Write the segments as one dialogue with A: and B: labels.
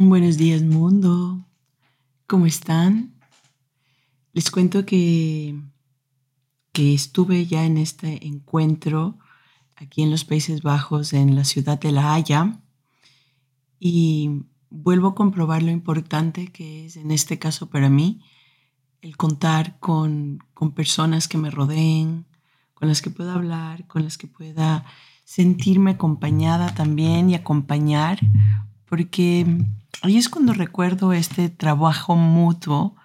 A: Buenos días mundo, ¿cómo están? Les cuento que, que estuve ya en este encuentro aquí en los Países Bajos, en la ciudad de La Haya, y vuelvo a comprobar lo importante que es en este caso para mí el contar con, con personas que me rodeen, con las que pueda hablar, con las que pueda sentirme acompañada también y acompañar, porque ahí es cuando recuerdo este trabajo mutuo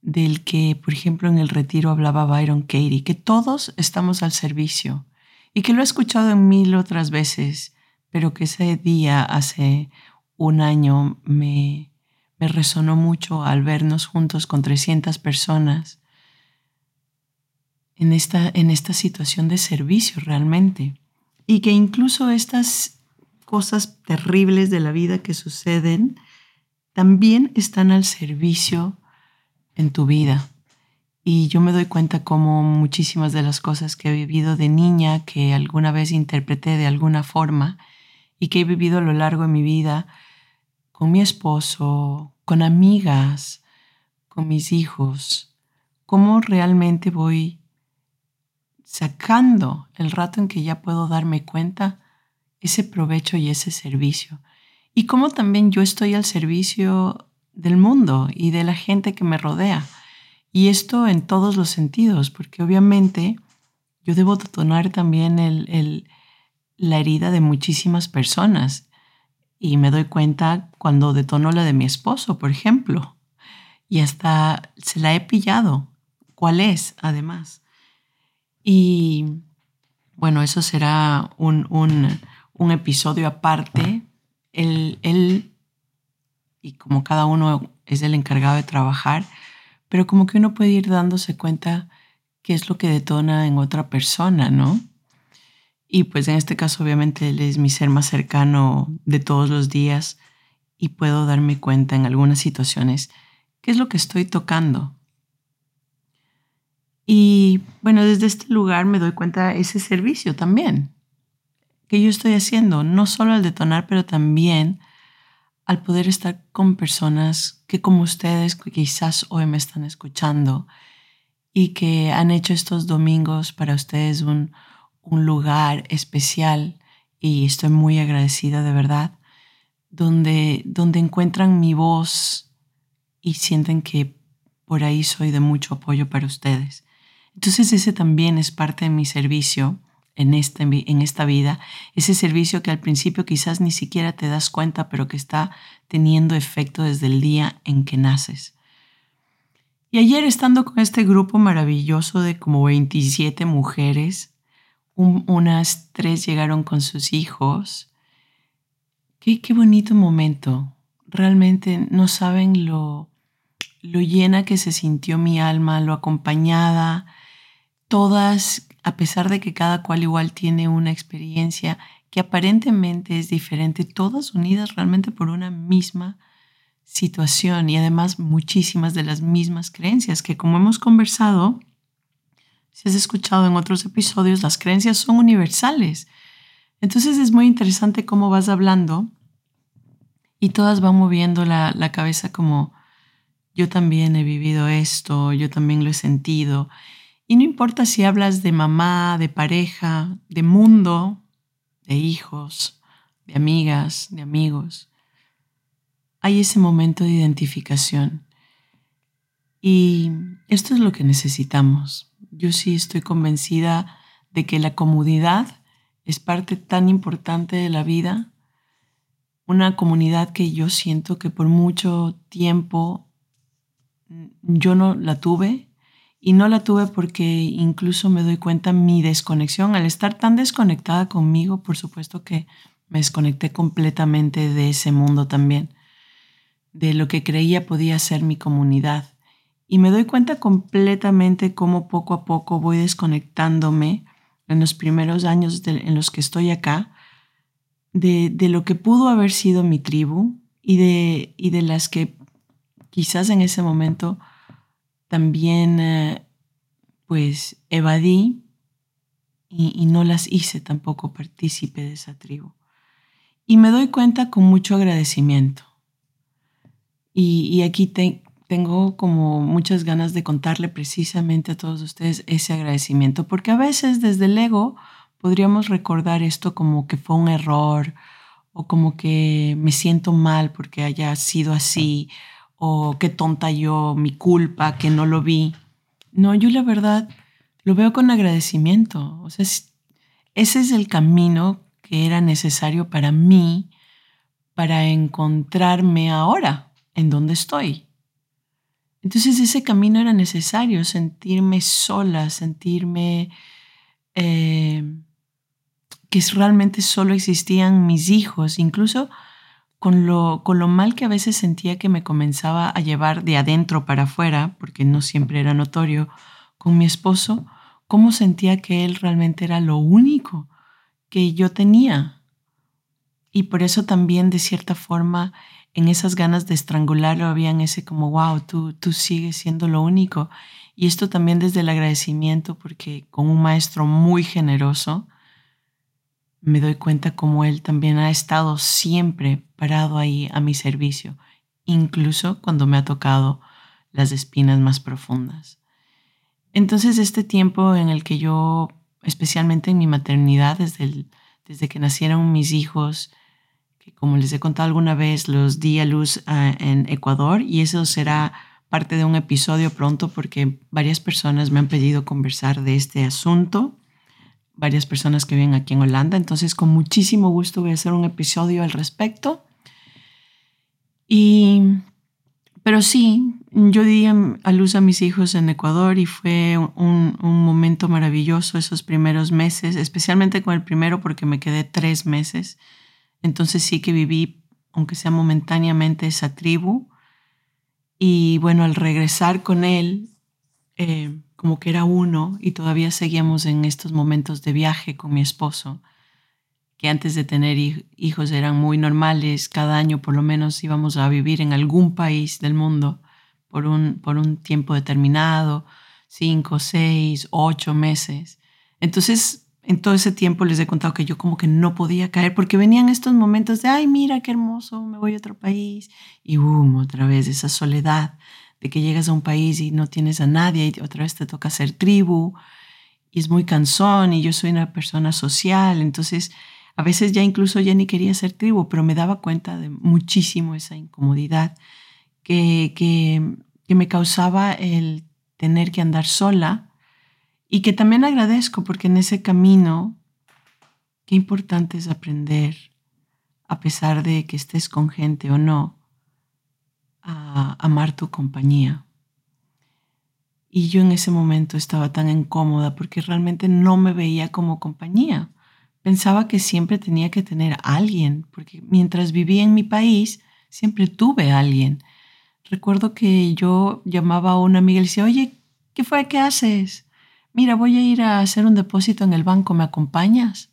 A: del que, por ejemplo, en el retiro hablaba Byron Katie, que todos estamos al servicio y que lo he escuchado en mil otras veces, pero que ese día, hace un año, me, me resonó mucho al vernos juntos con 300 personas en esta, en esta situación de servicio realmente. Y que incluso estas cosas terribles de la vida que suceden también están al servicio en tu vida. Y yo me doy cuenta como muchísimas de las cosas que he vivido de niña, que alguna vez interpreté de alguna forma y que he vivido a lo largo de mi vida con mi esposo, con amigas, con mis hijos, cómo realmente voy sacando el rato en que ya puedo darme cuenta ese provecho y ese servicio. Y cómo también yo estoy al servicio del mundo y de la gente que me rodea. Y esto en todos los sentidos, porque obviamente yo debo detonar también el, la herida de muchísimas personas. Y me doy cuenta cuando detono la de mi esposo, por ejemplo. Y hasta se la he pillado. ¿Cuál es, además? Y bueno, eso será un, un un episodio aparte. Él, y como cada uno es el encargado de trabajar, pero como que uno puede ir dándose cuenta qué es lo que detona en otra persona, ¿no? Y pues en este caso obviamente él es mi ser más cercano de todos los días y puedo darme cuenta en algunas situaciones qué es lo que estoy tocando. Y bueno, desde este lugar me doy cuenta ese servicio también que yo estoy haciendo, no solo al detonar, pero también al poder estar con personas que como ustedes quizás hoy me están escuchando y que han hecho estos domingos para ustedes un, un lugar especial y estoy muy agradecida de verdad, donde, donde encuentran mi voz y sienten que por ahí soy de mucho apoyo para ustedes. Entonces ese también es parte de mi servicio en esta, en esta vida, ese servicio que al principio quizás ni siquiera te das cuenta, pero que está teniendo efecto desde el día en que naces. Y ayer estando con este grupo maravilloso de como 27 mujeres, unas tres llegaron con sus hijos. Qué, qué bonito momento. Realmente no saben lo, lo llena que se sintió mi alma, lo acompañada, todas a pesar de que cada cual igual tiene una experiencia que aparentemente es diferente, todas unidas realmente por una misma situación y además muchísimas de las mismas creencias que como hemos conversado, si has escuchado en otros episodios, las creencias son universales. Entonces es muy interesante cómo vas hablando y todas van moviendo la, la cabeza como yo también he vivido esto, yo también lo he sentido y no importa si hablas de mamá, de pareja, de mundo, de hijos, de amigas, de amigos, hay ese momento de identificación. Y esto es lo que necesitamos. Yo sí estoy convencida de que la comodidad es parte tan importante de la vida, una comunidad que yo siento que por mucho tiempo yo no la tuve y no la tuve porque incluso me doy cuenta mi desconexión. Al estar tan desconectada conmigo, por supuesto que me desconecté completamente de ese mundo también. de lo que creía podía ser mi comunidad. Y me doy cuenta completamente cómo poco a poco voy desconectándome en los primeros años en los que estoy acá de, de, lo que pudo haber sido mi tribu y de, y de las que quizás en ese momento también eh, pues evadí y, y, no las hice tampoco partícipe de esa tribu. Y me doy cuenta con mucho agradecimiento. Y, y aquí te, tengo como muchas ganas de contarle precisamente a todos ustedes ese agradecimiento, porque a veces desde el ego podríamos recordar esto como que fue un error o como que me siento mal porque haya sido así o qué tonta yo, mi culpa, que no lo vi. No, yo la verdad lo veo con agradecimiento. O sea, ese es el camino que era necesario para mí para encontrarme ahora en donde estoy. Entonces ese camino era necesario, sentirme sola, sentirme eh, que realmente solo existían mis hijos, incluso con lo, con lo mal que a veces sentía que me comenzaba a llevar de adentro para afuera, porque no siempre era notorio, con mi esposo, cómo sentía que él realmente era lo único que yo tenía. Y por eso también, de cierta forma, en esas ganas de estrangularlo habían ese como, wow, tú, tú sigues siendo lo único. Y esto también desde el agradecimiento, porque con un maestro muy generoso, me doy cuenta como él también ha estado siempre parado ahí a mi servicio, incluso cuando me ha tocado las espinas más profundas. Entonces este tiempo en el que yo, especialmente en mi maternidad, desde, desde que nacieron mis hijos, que como les he contado alguna vez, los di a luz ah, en Ecuador y eso será parte de un episodio pronto porque varias personas me han pedido conversar de este asunto, varias personas que viven aquí en Holanda, entonces con muchísimo gusto voy a hacer un episodio al respecto. Y, pero sí, yo di a luz a mis hijos en Ecuador y fue un, momento maravilloso esos primeros meses, especialmente con el primero porque me quedé tres meses entonces sí que viví, aunque sea momentáneamente, esa tribu. Y bueno, al regresar con él, eh, como que era uno y todavía seguíamos en estos momentos de viaje con mi esposo, que antes de tener hijos eran muy normales, cada año por lo menos íbamos a vivir en algún país del mundo por un, por un tiempo determinado, cinco, seis, ocho meses. Entonces en todo ese tiempo les he contado que yo como que no podía caer porque venían estos momentos de, ay, mira qué hermoso, me voy a otro país. Y boom, otra vez esa soledad de que llegas a un país y no tienes a nadie y otra vez te toca ser tribu y es muy cansón y yo soy una persona social, entonces a veces ya incluso ya ni quería ser tribu, pero me daba cuenta de muchísimo esa incomodidad que, que, que me causaba el tener que andar sola y que también agradezco porque en ese camino, qué importante es aprender, a pesar de que estés con gente o no, a amar tu compañía. Y yo en ese momento estaba tan incómoda porque realmente no me veía como compañía. Pensaba que siempre tenía que tener alguien, porque mientras vivía en mi país, siempre tuve alguien. Recuerdo que yo llamaba a una amiga y le decía, oye, ¿qué fue? ¿Qué haces? mira, voy a ir a hacer un depósito en el banco, ¿me acompañas?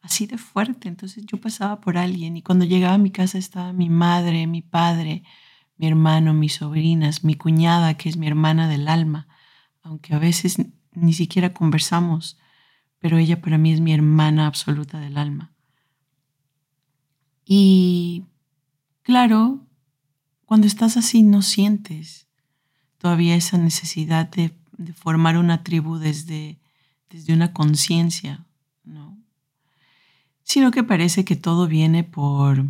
A: Así de fuerte. Entonces yo pasaba por alguien y cuando llegaba a mi casa estaba mi madre, mi padre, mi hermano, mis sobrinas, mi cuñada, que es mi hermana del alma, aunque a veces ni siquiera conversamos, pero ella para mí es mi hermana absoluta del alma. Y claro, cuando estás así no sientes todavía esa necesidad de formar una tribu desde, desde una conciencia, ¿no? Sino que parece que todo viene por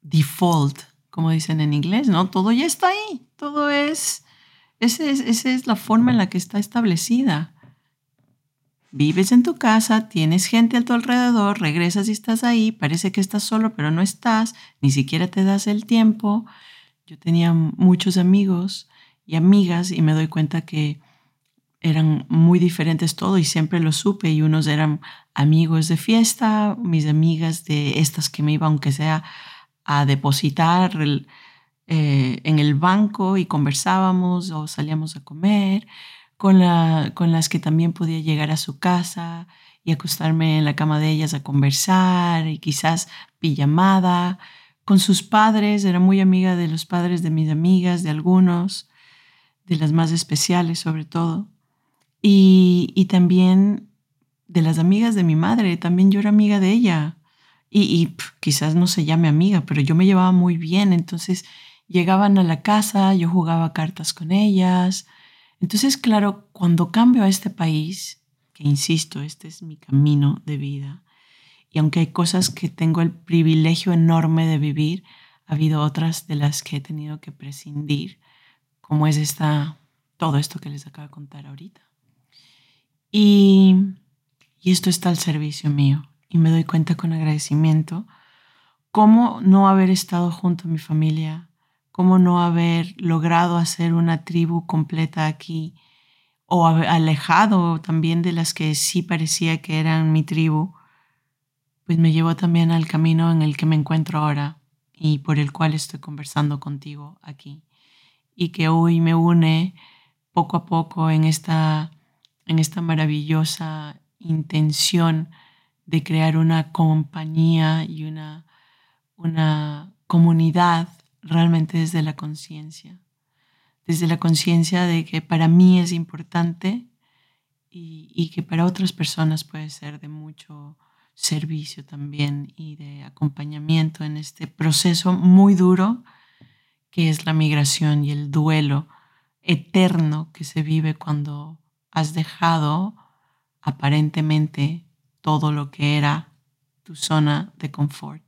A: default, como dicen en inglés, ¿no? Todo ya está ahí, todo es, esa es, la forma en la que está establecida. Vives en tu casa, tienes gente a tu alrededor, regresas y estás ahí, parece que estás solo, pero no estás, ni siquiera te das el tiempo. Yo tenía muchos amigos y amigas y me doy cuenta que eran muy diferentes todo y siempre lo supe y unos eran amigos de fiesta, mis amigas de estas que me iban aunque sea a depositar eh, en el banco y conversábamos o salíamos a comer, con, la, con las que también podía llegar a su casa y acostarme en la cama de ellas a conversar y quizás pijamada. Con sus padres, era muy amiga de los padres de mis amigas, de algunos, de las más especiales sobre todo. Y, y también de las amigas de mi madre, también yo era amiga de ella. Y, quizás no se llame amiga, pero yo me llevaba muy bien. Entonces llegaban a la casa, yo jugaba cartas con ellas. Entonces, claro, cuando cambio a este país, que insisto, este es mi camino de vida, y aunque hay cosas que tengo el privilegio enorme de vivir, ha habido otras de las que he tenido que prescindir, como es esta, todo esto que les acabo de contar ahorita. Y, y esto está al servicio mío, y me doy cuenta con agradecimiento cómo no haber estado junto a mi familia, cómo no haber logrado hacer una tribu completa aquí o alejado también de las que sí parecía que eran mi tribu, pues me llevó también al camino en el que me encuentro ahora y por el cual estoy conversando contigo aquí. Y que hoy me une poco a poco en esta, en esta maravillosa intención de crear una compañía y una, una comunidad realmente desde la conciencia. Desde la conciencia de que para mí es importante y, que para otras personas puede ser de mucho servicio también y de acompañamiento en este proceso muy duro que es la migración y el duelo eterno que se vive cuando has dejado aparentemente todo lo que era tu zona de confort.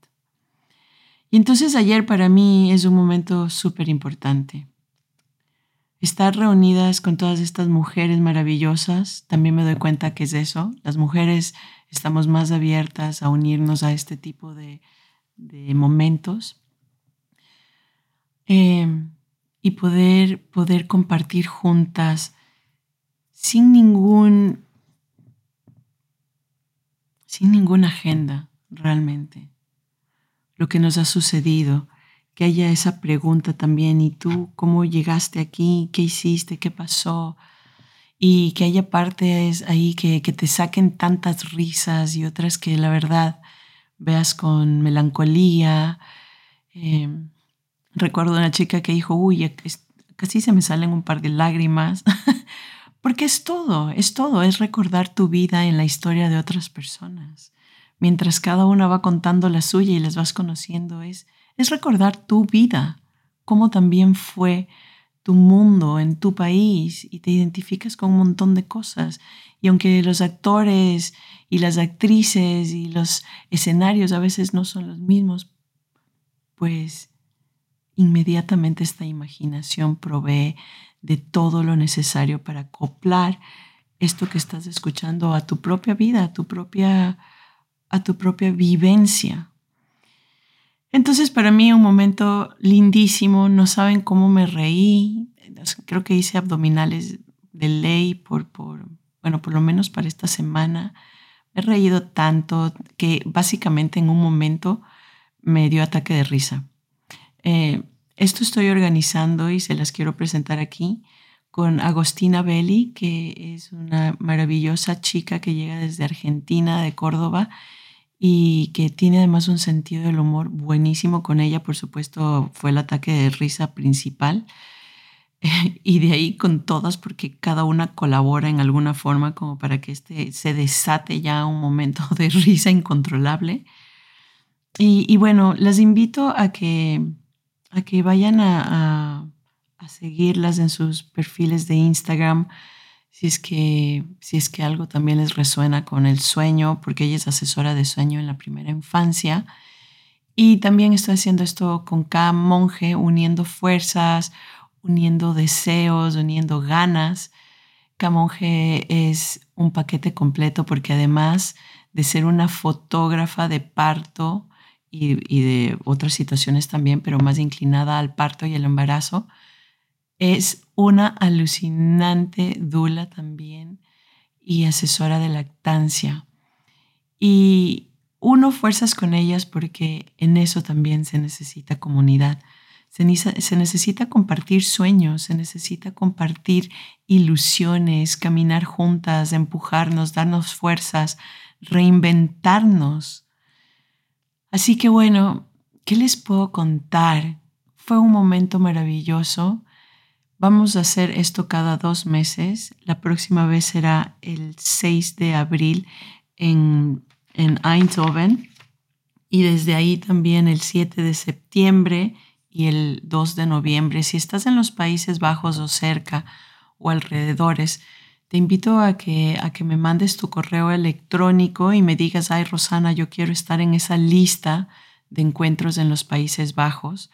A: Y entonces ayer para mí es un momento súper importante estar reunidas con todas estas mujeres maravillosas, también me doy cuenta que es eso. Las mujeres estamos más abiertas a unirnos a este tipo de, momentos em, y poder, poder compartir juntas sin ningún sin ninguna agenda realmente lo que nos ha sucedido que haya esa pregunta también, ¿y tú cómo llegaste aquí? ¿Qué hiciste? ¿Qué pasó? Y que haya partes ahí que, que te saquen tantas risas y otras que la verdad veas con melancolía. Em, recuerdo una chica que dijo, uy, casi se me salen un par de lágrimas, porque es todo, es todo, es recordar tu vida en la historia de otras personas. Mientras cada una va contando la suya y les vas conociendo, es es recordar tu vida, cómo también fue tu mundo en tu país y te identificas con un montón de cosas. Y aunque los actores y las actrices y los escenarios a veces no son los mismos, pues inmediatamente esta imaginación provee de todo lo necesario para acoplar esto que estás escuchando a tu propia vida, a tu propia, a tu propia vivencia. Entonces para mí un momento lindísimo, no saben cómo me reí, creo que hice abdominales de ley por, por, bueno, por lo menos para esta semana. Me he reído tanto que básicamente en un momento me dio ataque de risa. Eh, esto estoy organizando y se las quiero presentar aquí con Agostina Belli, que es una maravillosa chica que llega desde Argentina, de Córdoba, y que tiene además un sentido del humor buenísimo con ella, por supuesto, fue el ataque de risa principal. y de ahí con todas, porque cada una colabora en alguna forma como para que este se desate ya un momento de risa incontrolable. Y, bueno, las invito a que, a que vayan a, a seguirlas en sus perfiles de Instagram si es que, si es que algo también les resuena con el sueño, porque ella es asesora de sueño en la primera infancia. Y también estoy haciendo esto con cada monje, uniendo fuerzas, uniendo deseos, uniendo ganas. Cada monje es un paquete completo porque además de ser una fotógrafa de parto y, de otras situaciones también, pero más inclinada al parto y el embarazo, es una alucinante dula también y asesora de lactancia. Y uno fuerzas con ellas porque en eso también se necesita comunidad. Se, necesita compartir sueños, se necesita compartir ilusiones, caminar juntas, empujarnos, darnos fuerzas, reinventarnos. Así que bueno, ¿qué les puedo contar? Fue un momento maravilloso. Vamos a hacer esto cada dos meses. La próxima vez será el 6 de abril en, en Eindhoven y desde ahí también el 7 de septiembre y el 2 de noviembre. Si estás en los Países Bajos o cerca o alrededores, te invito a que, a que me mandes tu correo electrónico y me digas, ay Rosana, yo quiero estar en esa lista de encuentros en los Países Bajos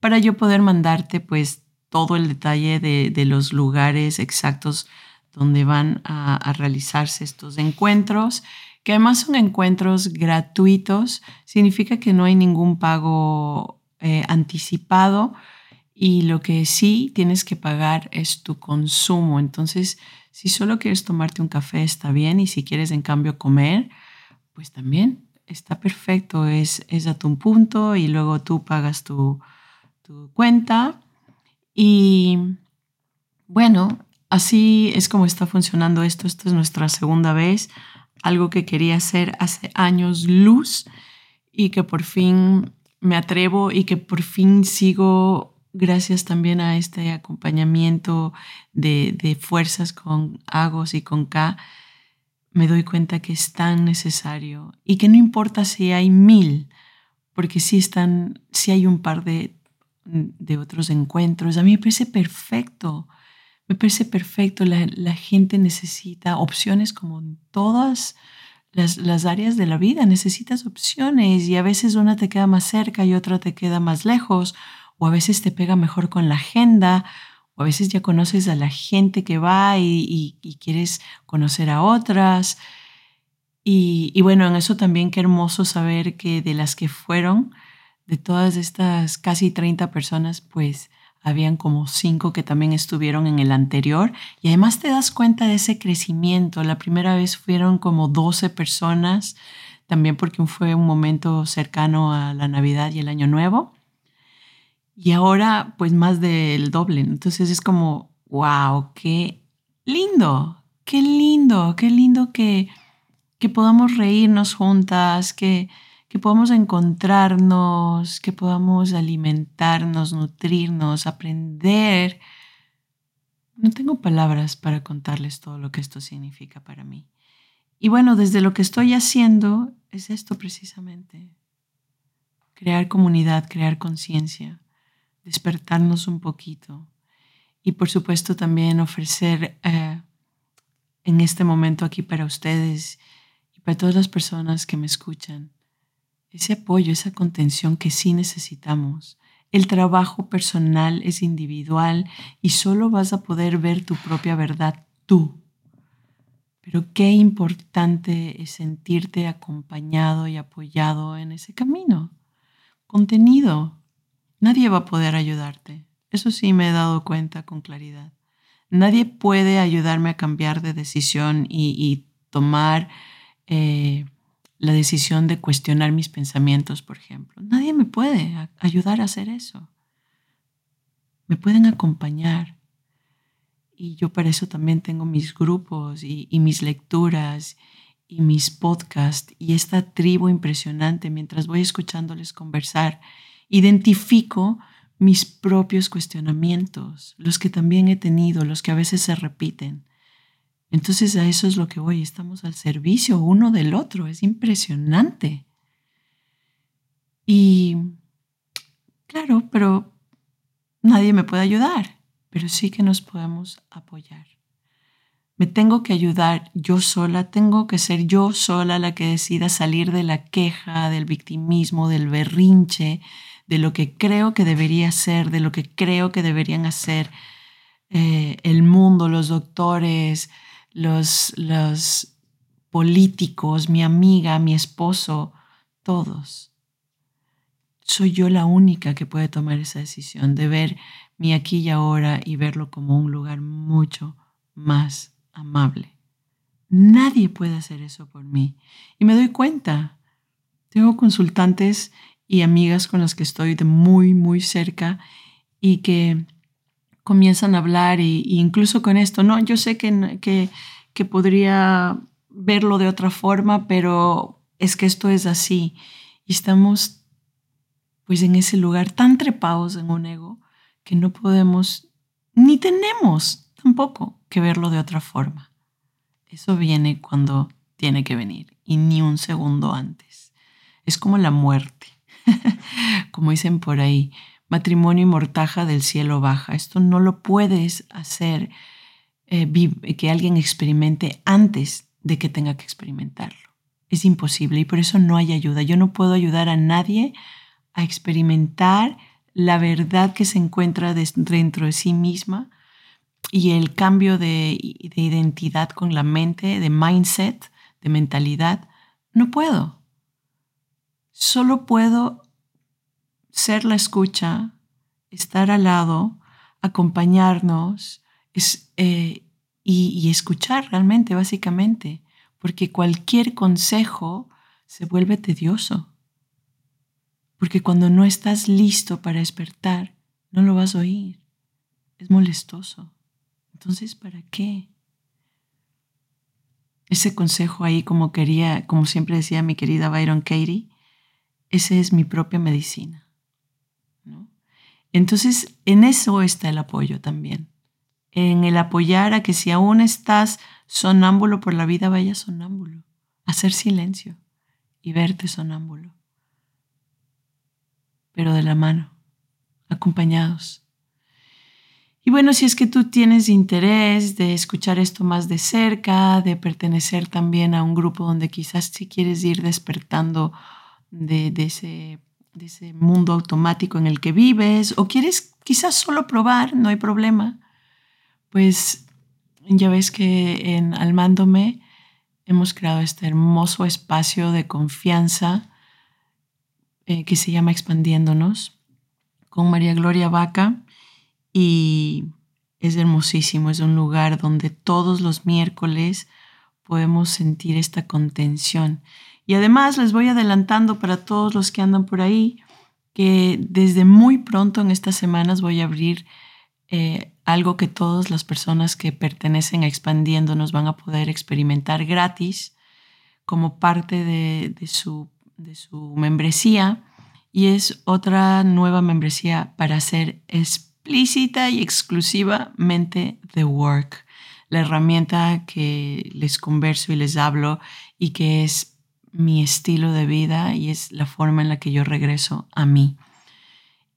A: para yo poder mandarte pues todo el detalle de, los lugares exactos donde van a, a realizarse estos encuentros que además son encuentros gratuitos, significa que no hay ningún pago eh, anticipado y lo que sí tienes que pagar es tu consumo. Entonces, si solo quieres tomarte un café, está bien, y si quieres en cambio comer, pues también está perfecto, es, es a tu punto y luego tú pagas tu, tu cuenta. Y bueno, así es como está funcionando esto. Esta es nuestra segunda vez algo que quería hacer hace años luz y que por fin me atrevo y que por fin sigo gracias también a este acompañamiento de, fuerzas con Agos y con K, me doy cuenta que es tan necesario y que no importa si hay mil, porque si están, si hay un par de, de otros encuentros, a mí me parece perfecto me parece perfecto, la, gente necesita opciones como en todas las, áreas de la vida, necesitas opciones y a veces una te queda más cerca y otra te queda más lejos, o a veces te pega mejor con la agenda, o a veces ya conoces a la gente que va y, quieres conocer a otras. Y, y, bueno, en eso también qué hermoso saber que de las que fueron, de todas estas casi 30 personas, pues habían como cinco que también estuvieron en el anterior y además te das cuenta de ese crecimiento. La primera vez fueron como 12 personas, también porque fue un momento cercano a la Navidad y el Año Nuevo. Y ahora pues más del doble. Entonces es como, wow, qué lindo, qué lindo, qué lindo que, que podamos reírnos juntas, que que podamos encontrarnos, que podamos alimentarnos, nutrirnos, aprender. No tengo palabras para contarles todo lo que esto significa para mí. Y bueno, desde lo que estoy haciendo es esto precisamente. Crear comunidad, crear conciencia, despertarnos un poquito. Y por supuesto también ofrecer eh, en este momento aquí para ustedes y para todas las personas que me escuchan ese apoyo, esa contención que sí necesitamos. El trabajo personal es individual y solo vas a poder ver tu propia verdad tú. Pero qué importante es sentirte acompañado y apoyado en ese camino. Contenido. Nadie va a poder ayudarte. Eso sí me he dado cuenta con claridad. Nadie puede ayudarme a cambiar de decisión y, tomar eh, la decisión de cuestionar mis pensamientos, por ejemplo. Nadie me puede ayudar a hacer eso. Me pueden acompañar. Y yo para eso también tengo mis grupos y, mis lecturas y mis podcasts y esta tribu impresionante mientras voy escuchándoles conversar. Identifico mis propios cuestionamientos, los que también he tenido, los que a veces se repiten entonces a eso es lo que voy, estamos al servicio uno del otro, es impresionante. Y claro, pero nadie me puede ayudar, pero sí que nos podemos apoyar. Me tengo que ayudar yo sola, tengo que ser yo sola la que decida salir de la queja, del victimismo, del berrinche, de lo que creo que debería ser, de lo que creo que deberían hacer eh, el mundo, los doctores, los, los políticos, mi amiga, mi esposo, todos. Soy yo la única que puede tomar esa decisión de ver mi aquí y ahora y verlo como un lugar mucho más amable. Nadie puede hacer eso por mí. Y me doy cuenta. Tengo consultantes y amigas con las que estoy de muy, muy cerca y que comienzan a hablar y, incluso con esto, no, yo sé que, que, que podría verlo de otra forma, pero es que esto es así. Y estamos pues en ese lugar tan trepados en un ego que no podemos ni tenemos tampoco que verlo de otra forma. Eso viene cuando tiene que venir y ni un segundo antes. Es como la muerte, como dicen por ahí, matrimonio y mortaja del cielo baja. Esto no lo puedes hacer eh, que alguien experimente antes de que tenga que experimentarlo. Es imposible y por eso no hay ayuda. Yo no puedo ayudar a nadie a experimentar la verdad que se encuentra dentro de sí misma y el cambio de, de identidad con la mente, de mindset, de mentalidad. No puedo. Solo puedo ser la escucha, estar al lado, acompañarnos eh, y, escuchar realmente, básicamente, porque cualquier consejo se vuelve tedioso. Porque cuando no estás listo para despertar, no lo vas a oír. Es molestoso. Entonces, ¿para qué? Ese consejo ahí, como quería, como siempre decía mi querida Byron Katie, esa es mi propia medicina. Entonces, en eso está el apoyo también. En el apoyar a que si aún estás sonámbulo por la vida, vaya sonámbulo. Hacer silencio y verte sonámbulo. Pero de la mano, acompañados. Y bueno, si es que tú tienes interés de escuchar esto más de cerca, de pertenecer también a un grupo donde quizás si quieres ir despertando de, ese, de ese mundo automático en el que vives o quieres quizás solo probar, no hay problema, pues ya ves que en Almándome hemos creado este hermoso espacio de confianza eh, que se llama Expandiéndonos con María Gloria Vaca y es hermosísimo, es un lugar donde todos los miércoles podemos sentir esta contención y además les voy adelantando para todos los que andan por ahí que desde muy pronto en estas semanas voy a abrir eh, algo que todas las personas que pertenecen a Expandiendo nos van a poder experimentar gratis como parte de, su, de su membresía. Y es otra nueva membresía para hacer explícita y exclusivamente The Work, la herramienta que les converso y les hablo y que es mi estilo de vida y es la forma en la que yo regreso a mí.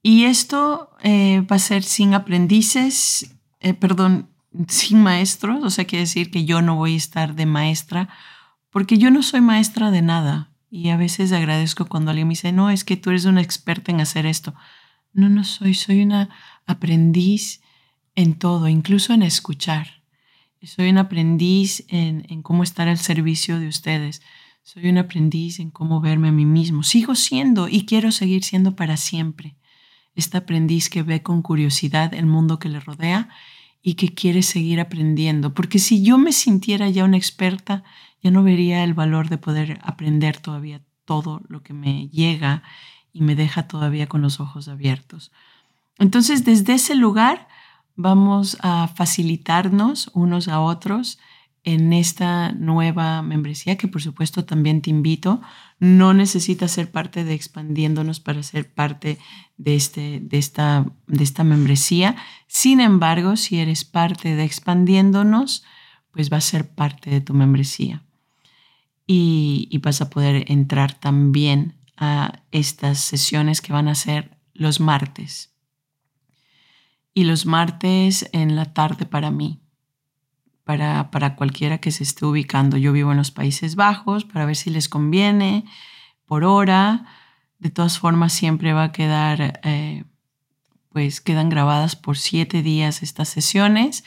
A: Y esto eh, va a ser sin aprendices, eh, perdón, sin maestros, o sea, quiere decir que yo no voy a estar de maestra, porque yo no soy maestra de nada. Y a veces agradezco cuando alguien me dice, no, es que tú eres una experta en hacer esto. No, no soy, soy una aprendiz en todo, incluso en escuchar. Soy un aprendiz en, en cómo estar al servicio de ustedes. Soy un aprendiz en cómo verme a mí mismo. Sigo siendo y quiero seguir siendo para siempre. Este aprendiz que ve con curiosidad el mundo que le rodea y que quiere seguir aprendiendo. Porque si yo me sintiera ya una experta, ya no vería el valor de poder aprender todavía todo lo que me llega y me deja todavía con los ojos abiertos. Entonces, desde ese lugar vamos a facilitarnos unos a otros en esta nueva membresía, que por supuesto también te invito. No necesitas ser parte de Expandiéndonos para ser parte de, este, de, esta, de esta membresía. Sin embargo, si eres parte de Expandiéndonos, pues va a ser parte de tu membresía. Y, y vas a poder entrar también a estas sesiones que van a ser los martes. Y los martes en la tarde para mí para, para cualquiera que se esté ubicando. Yo vivo en los Países Bajos para ver si les conviene por hora. De todas formas, siempre va a quedar, eh, pues quedan grabadas por siete días estas sesiones.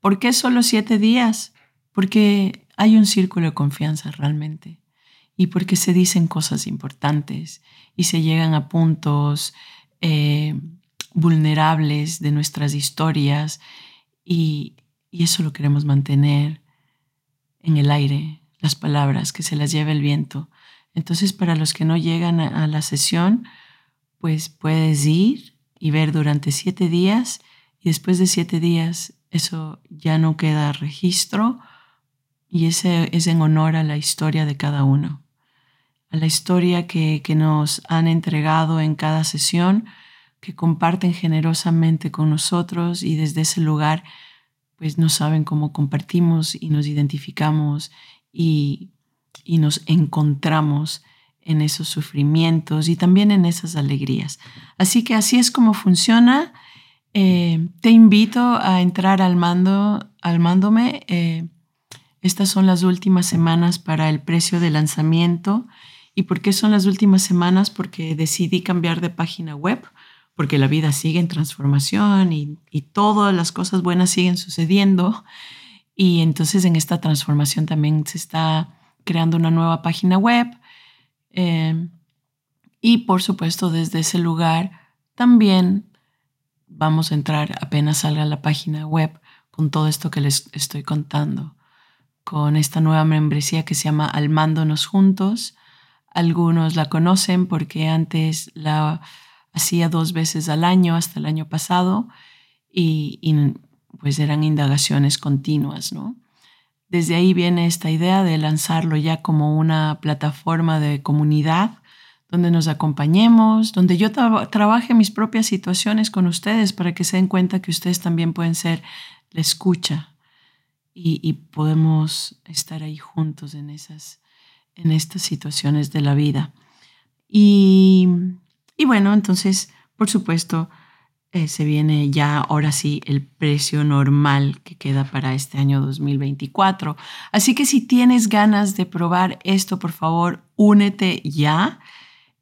A: ¿Por qué solo siete días? Porque hay un círculo de confianza realmente y porque se dicen cosas importantes y se llegan a puntos eh, vulnerables de nuestras historias y, y eso lo queremos mantener en el aire, las palabras, que se las lleve el viento. Entonces, para los que no llegan a, la sesión, pues puedes ir y ver durante siete días y después de siete días eso ya no queda registro y ese es en honor a la historia de cada uno, a la historia que, que nos han entregado en cada sesión, que comparten generosamente con nosotros y desde ese lugar pues no saben cómo compartimos y nos identificamos y, y nos encontramos en esos sufrimientos y también en esas alegrías. Así que así es como funciona. Eh, te invito a entrar al mando, al mándome. Eh, estas son las últimas semanas para el precio de lanzamiento. ¿Y por qué son las últimas semanas? Porque decidí cambiar de página web, porque la vida sigue en transformación y, todas las cosas buenas siguen sucediendo. Y entonces en esta transformación también se está creando una nueva página web. Eh, y por supuesto desde ese lugar también vamos a entrar apenas salga la página web con todo esto que les estoy contando, con esta nueva membresía que se llama Almándonos Juntos. Algunos la conocen porque antes la hacía dos veces al año hasta el año pasado y, y pues eran indagaciones continuas, ¿no? Desde ahí viene esta idea de lanzarlo ya como una plataforma de comunidad donde nos acompañemos, donde yo trabaje mis propias situaciones con ustedes para que se den cuenta que ustedes también pueden ser la escucha y, podemos estar ahí juntos en, esas, en estas situaciones de la vida. Y, y bueno, entonces, por supuesto, eh, se viene ya ahora sí el precio normal que queda para este año 2024. Así que si tienes ganas de probar esto, por favor, únete ya.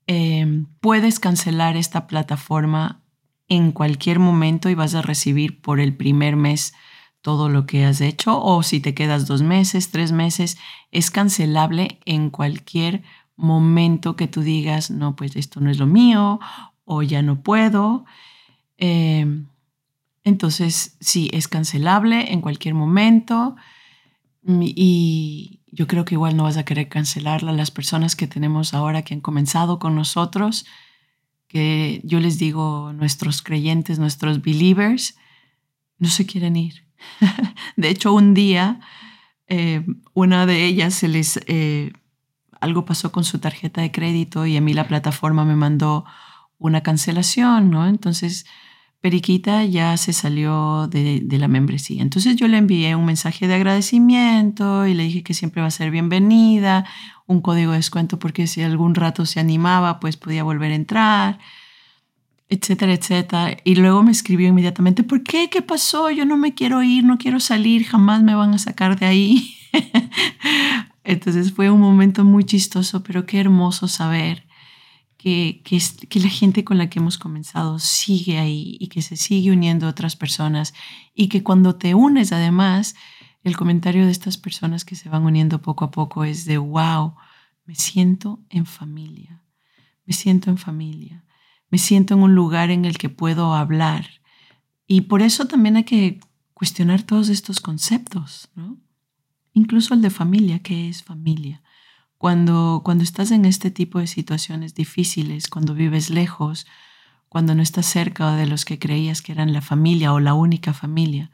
A: Em, puedes cancelar esta plataforma en cualquier momento y vas a recibir por el primer mes todo lo que has hecho o si te quedas dos meses, tres meses, es cancelable en cualquier momento que tú digas, no, pues esto no es lo mío o ya no puedo. Em, entonces, sí, es cancelable en cualquier momento y, yo creo que igual no vas a querer cancelarla. Las personas que tenemos ahora que han comenzado con nosotros, que yo les digo nuestros creyentes, nuestros believers, no se quieren ir. de hecho, un día eh, una de ellas se les eh, algo pasó con su tarjeta de crédito y a mí la plataforma me mandó una cancelación, ¿no? Entonces Periquita ya se salió de, la membresía. Entonces yo le envié un mensaje de agradecimiento y le dije que siempre va a ser bienvenida, un código de descuento porque si algún rato se animaba, pues podía volver a entrar, etcétera, etcétera. Y luego me escribió inmediatamente, ¿por qué? ¿Qué pasó? Yo no me quiero ir, no quiero salir, jamás me van a sacar de ahí. Entonces fue un momento muy chistoso, pero qué hermoso saber que, que, la gente con la que hemos comenzado sigue ahí y que se sigue uniendo a otras personas y que cuando te unes además, el comentario de estas personas que se van uniendo poco a poco es de, wow, me siento en familia, me siento en familia, me siento en un lugar en el que puedo hablar. Y por eso también hay que cuestionar todos estos conceptos, ¿no? Incluso el de familia, ¿qué es familia? Cuando, cuando estás en este tipo de situaciones difíciles, cuando vives lejos, cuando no estás cerca de los que creías que eran la familia o la única familia,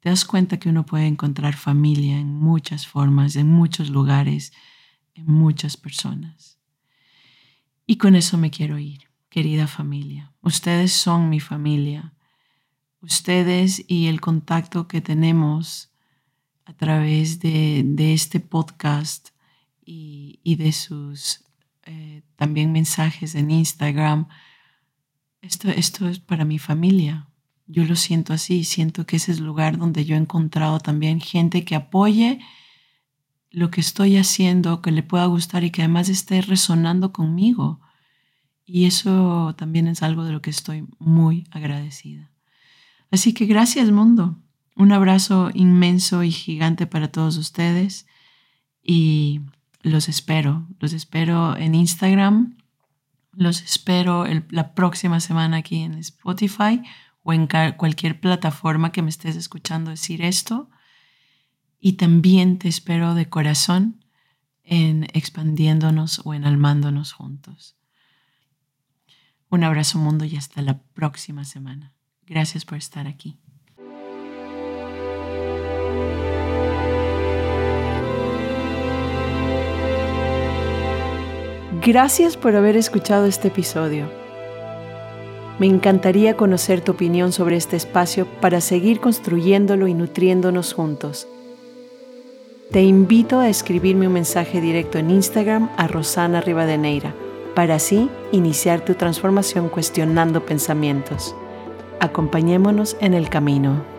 A: te das cuenta que uno puede encontrar familia en muchas formas, en muchos lugares, en muchas personas. Y con eso me quiero ir, querida familia. Ustedes son mi familia. Ustedes y el contacto que tenemos a través de, de este podcast y, de sus eh, también mensajes en Instagram. Esto, esto es para mi familia. Yo lo siento así, siento que ese es el lugar donde yo he encontrado también gente que apoye lo que estoy haciendo, que le pueda gustar y que además esté resonando conmigo. Y eso también es algo de lo que estoy muy agradecida. Así que gracias mundo. Un abrazo inmenso y gigante para todos ustedes y los espero. Los espero en Instagram. Los espero la próxima semana aquí en Spotify o en cualquier plataforma que me estés escuchando decir esto. Y también te espero de corazón en expandiéndonos o en almándonos juntos. Un abrazo mundo y hasta la próxima semana. Gracias por estar aquí. Gracias por haber escuchado este episodio. Me encantaría conocer tu opinión sobre este espacio para seguir construyéndolo y nutriéndonos juntos. Te invito a escribirme un mensaje directo en Instagram a Rosana Rivadeneira para así iniciar tu transformación cuestionando pensamientos. Acompañémonos en el camino.